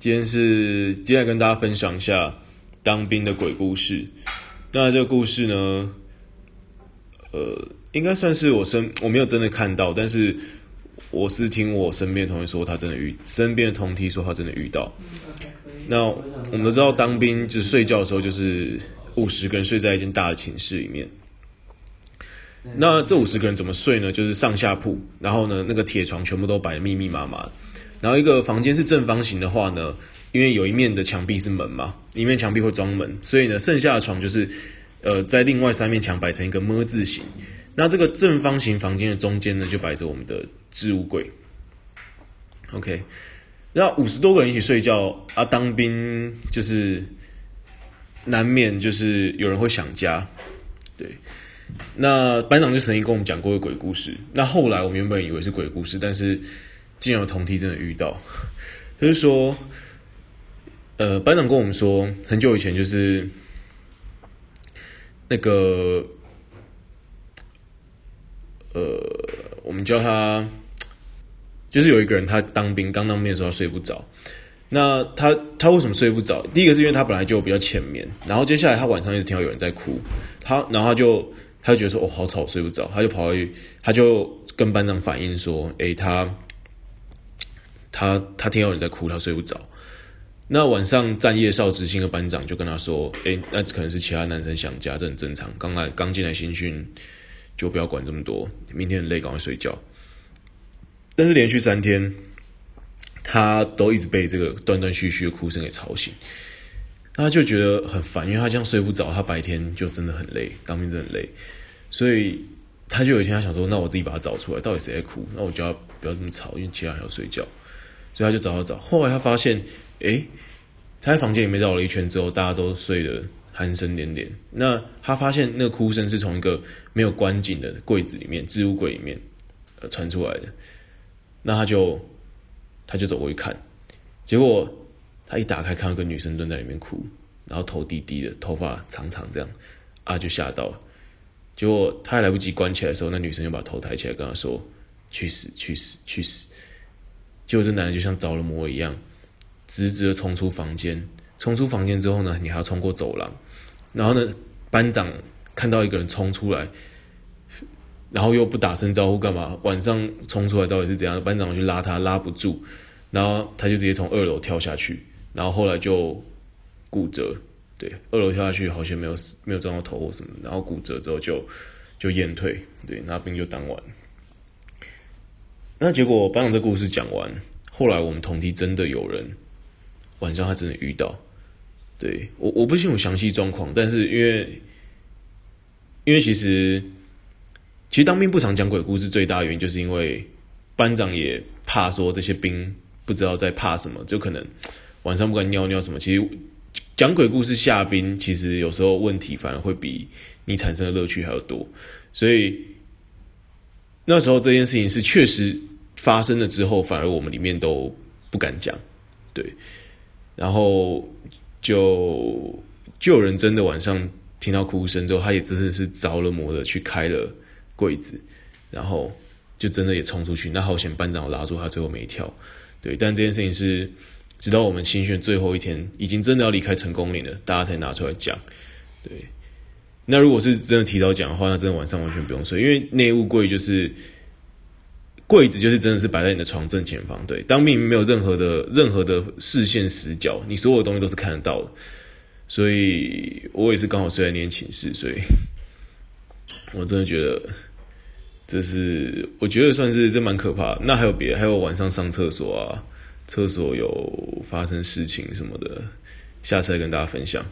今天是今天跟大家分享一下当兵的鬼故事。那这个故事呢，呃，应该算是我身我没有真的看到，但是我是听我身边同学说他真的遇，身边的同梯说他真的遇到。那我们都知道当兵就是睡觉的时候就是五十个人睡在一间大的寝室里面。那这五十个人怎么睡呢？就是上下铺，然后呢，那个铁床全部都摆得密密麻麻。然后一个房间是正方形的话呢，因为有一面的墙壁是门嘛，一面墙壁会装门，所以呢，剩下的床就是，呃，在另外三面墙摆成一个么字形。那这个正方形房间的中间呢，就摆着我们的置物柜。OK，那五十多个人一起睡觉啊，当兵就是难免就是有人会想家，对。那班长就曾经跟我们讲过一个鬼故事。那后来我们原本以为是鬼故事，但是竟然同梯真的遇到，就是说，呃，班长跟我们说，很久以前就是那个，呃，我们叫他，就是有一个人他当兵刚当兵的时候他睡不着。那他他为什么睡不着？第一个是因为他本来就比较浅眠，然后接下来他晚上一直听到有人在哭，他然后他就。他就觉得说：“哦，好吵，睡不着。”他就跑去，他就跟班长反映说：“哎，他他他听到你在哭，他睡不着。”那晚上站夜哨执行的班长就跟他说：“哎，那可能是其他男生想家，这很正常。刚来刚进来新训，就不要管这么多。明天很累，赶快睡觉。”但是连续三天，他都一直被这个断断续续的哭声给吵醒。他就觉得很烦，因为他这样睡不着，他白天就真的很累，当兵真的很累，所以他就有一天他想说，那我自己把他找出来，到底谁在哭？那我就要不要这么吵，因为其他人要睡觉，所以他就找找找。后来他发现，诶，他在房间里面绕了一圈之后，大家都睡得鼾声连连。那他发现那个哭声是从一个没有关紧的柜子里面，置物柜里面呃传出来的。那他就他就走过去看，结果。他一打开，看到个女生蹲在里面哭，然后头低低的，头发长长这样，啊，就吓到了。结果他还来不及关起来的时候，那女生就把头抬起来跟他说：“去死，去死，去死！”结果这男人就像着了魔一样，直直的冲出房间。冲出房间之后呢，你还要冲过走廊。然后呢，班长看到一个人冲出来，然后又不打声招呼干嘛？晚上冲出来到底是怎样？班长去拉他，拉不住，然后他就直接从二楼跳下去。然后后来就骨折，对，二楼跳下去好像没有死，没有撞到头或什么。然后骨折之后就就验退，对，那兵就当完。那结果班长这故事讲完，后来我们同梯真的有人晚上他真的遇到，对，我我不清楚详细状况，但是因为因为其实其实当兵不常讲鬼故事，最大原因就是因为班长也怕说这些兵不知道在怕什么，就可能。晚上不敢尿尿什么，其实讲鬼故事吓兵，其实有时候问题反而会比你产生的乐趣还要多。所以那时候这件事情是确实发生了之后，反而我们里面都不敢讲，对。然后就就有人真的晚上听到哭声之后，他也真的是着了魔的去开了柜子，然后就真的也冲出去。那好险班长拉住他，最后没跳。对，但这件事情是。直到我们新训最后一天，已经真的要离开成功岭了，大家才拿出来讲。对，那如果是真的提早讲的话，那真的晚上完全不用睡，因为内务柜就是柜子，就是真的是摆在你的床正前方。对，当兵没有任何的任何的视线死角，你所有的东西都是看得到的。所以我也是刚好睡在那间寝室，所以我真的觉得这是我觉得算是这蛮可怕的。那还有别，还有晚上上厕所啊。厕所有发生事情什么的，下次再跟大家分享。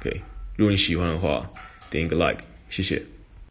OK，如果你喜欢的话，点一个 like，谢谢。